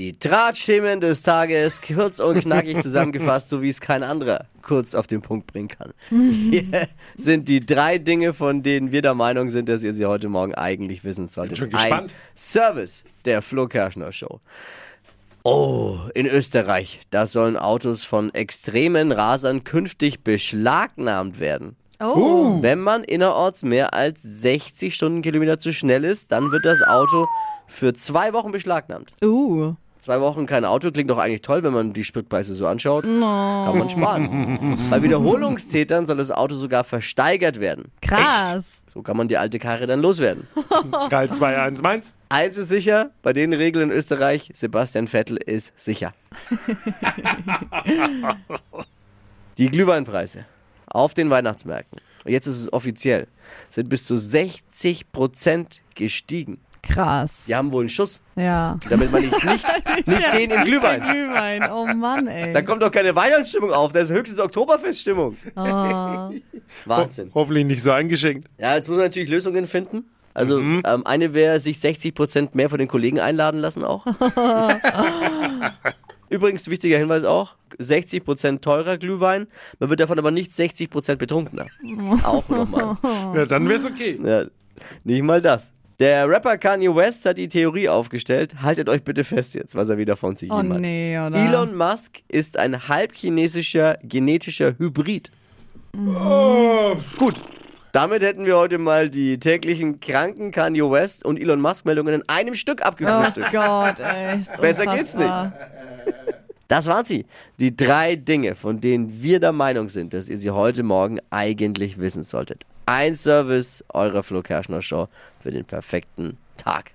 Die Tratschthemen des Tages, kurz und knackig zusammengefasst, so wie es kein anderer kurz auf den Punkt bringen kann. Hier sind die drei Dinge, von denen wir der Meinung sind, dass ihr sie heute Morgen eigentlich wissen solltet. Bin schon gespannt. Ein Service der Flo Kerschner Show. Oh, in Österreich, da sollen Autos von extremen Rasern künftig beschlagnahmt werden. Oh. Wenn man innerorts mehr als 60 Stundenkilometer zu schnell ist, dann wird das Auto für zwei Wochen beschlagnahmt. Uh. Zwei Wochen kein Auto klingt doch eigentlich toll, wenn man die Spritpreise so anschaut. Kann man sparen. Bei Wiederholungstätern soll das Auto sogar versteigert werden. Krass. So kann man die alte Karre dann loswerden. 3, 2, 1, meins. Eins ist sicher, bei den Regeln in Österreich, Sebastian Vettel ist sicher. die Glühweinpreise auf den Weihnachtsmärkten, und jetzt ist es offiziell, sind bis zu 60 Prozent gestiegen. Krass. Die haben wohl einen Schuss, Ja. damit man nicht, nicht, nicht den im Glühwein. Glühwein. Oh Mann, ey. Da kommt doch keine Weihnachtsstimmung auf, das ist höchstens Oktoberfeststimmung. Oh. Wahnsinn. Hoffentlich nicht so eingeschenkt. Ja, jetzt muss man natürlich Lösungen finden. Also ähm, eine wäre, sich 60% mehr von den Kollegen einladen lassen auch. Übrigens, wichtiger Hinweis auch, 60% teurer Glühwein, man wird davon aber nicht 60% betrunkener. auch nochmal. Ja, dann wär's okay. Ja, nicht mal das. Der Rapper Kanye West hat die Theorie aufgestellt, haltet euch bitte fest jetzt, was er wieder von sich Oh hat. nee, oder? Elon Musk ist ein halbchinesischer genetischer Hybrid. Gut. Damit hätten wir heute mal die täglichen kranken Kanye West und Elon Musk Meldungen in einem Stück Oh abgefrühstückt. Gott, ey. Besser geht's unfassbar. Das waren sie. Die drei Dinge, von denen wir der Meinung sind, dass ihr sie heute Morgen eigentlich wissen solltet. Ein Service eurer Flo Kerschner Show für den perfekten Tag.